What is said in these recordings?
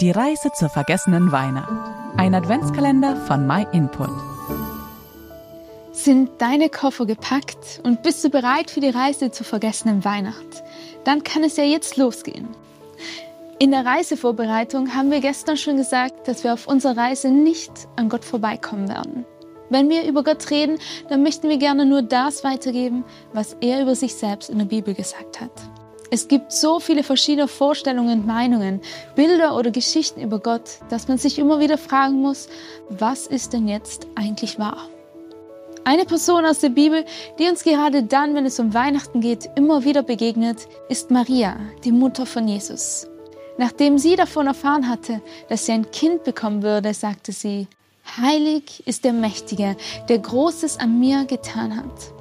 Die Reise zur vergessenen Weihnacht. Ein Adventskalender von MyInput. Sind deine Koffer gepackt und bist du bereit für die Reise zur vergessenen Weihnacht? Dann kann es ja jetzt losgehen. In der Reisevorbereitung haben wir gestern schon gesagt, dass wir auf unserer Reise nicht an Gott vorbeikommen werden. Wenn wir über Gott reden, dann möchten wir gerne nur das weitergeben, was er über sich selbst in der Bibel gesagt hat. Es gibt so viele verschiedene Vorstellungen und Meinungen, Bilder oder Geschichten über Gott, dass man sich immer wieder fragen muss, was ist denn jetzt eigentlich wahr? Eine Person aus der Bibel, die uns gerade dann, wenn es um Weihnachten geht, immer wieder begegnet, ist Maria, die Mutter von Jesus. Nachdem sie davon erfahren hatte, dass sie ein Kind bekommen würde, sagte sie, Heilig ist der Mächtige, der Großes an mir getan hat.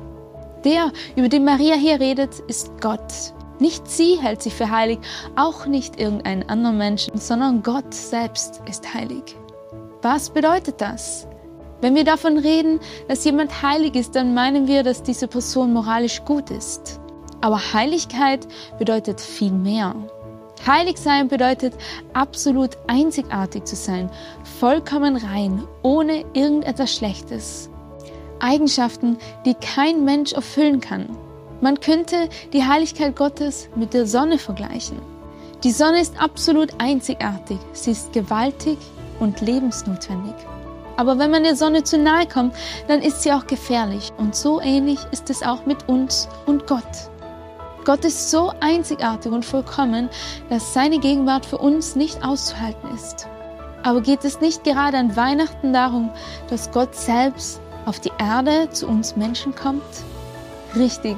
Der, über den Maria hier redet, ist Gott, nicht sie hält sich für heilig, auch nicht irgendein anderer Mensch, sondern Gott selbst ist heilig. Was bedeutet das? Wenn wir davon reden, dass jemand heilig ist, dann meinen wir, dass diese Person moralisch gut ist. Aber Heiligkeit bedeutet viel mehr. Heilig sein bedeutet absolut einzigartig zu sein, vollkommen rein, ohne irgendetwas Schlechtes. Eigenschaften, die kein Mensch erfüllen kann. Man könnte die Heiligkeit Gottes mit der Sonne vergleichen. Die Sonne ist absolut einzigartig, sie ist gewaltig und lebensnotwendig. Aber wenn man der Sonne zu nahe kommt, dann ist sie auch gefährlich. Und so ähnlich ist es auch mit uns und Gott. Gott ist so einzigartig und vollkommen, dass seine Gegenwart für uns nicht auszuhalten ist. Aber geht es nicht gerade an Weihnachten darum, dass Gott selbst auf die Erde zu uns Menschen kommt? Richtig.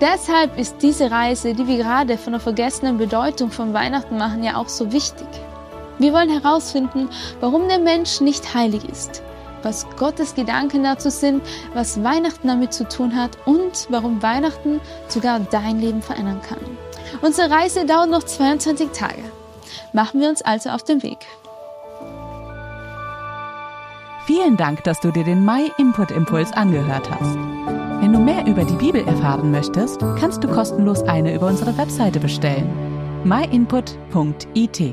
Deshalb ist diese Reise, die wir gerade von der vergessenen Bedeutung von Weihnachten machen, ja auch so wichtig. Wir wollen herausfinden, warum der Mensch nicht heilig ist, was Gottes Gedanken dazu sind, was Weihnachten damit zu tun hat und warum Weihnachten sogar dein Leben verändern kann. Unsere Reise dauert noch 22 Tage. Machen wir uns also auf den Weg. Vielen Dank, dass du dir den My Input Impuls angehört hast. Wenn du mehr über die Bibel erfahren möchtest, kannst du kostenlos eine über unsere Webseite bestellen. myinput.it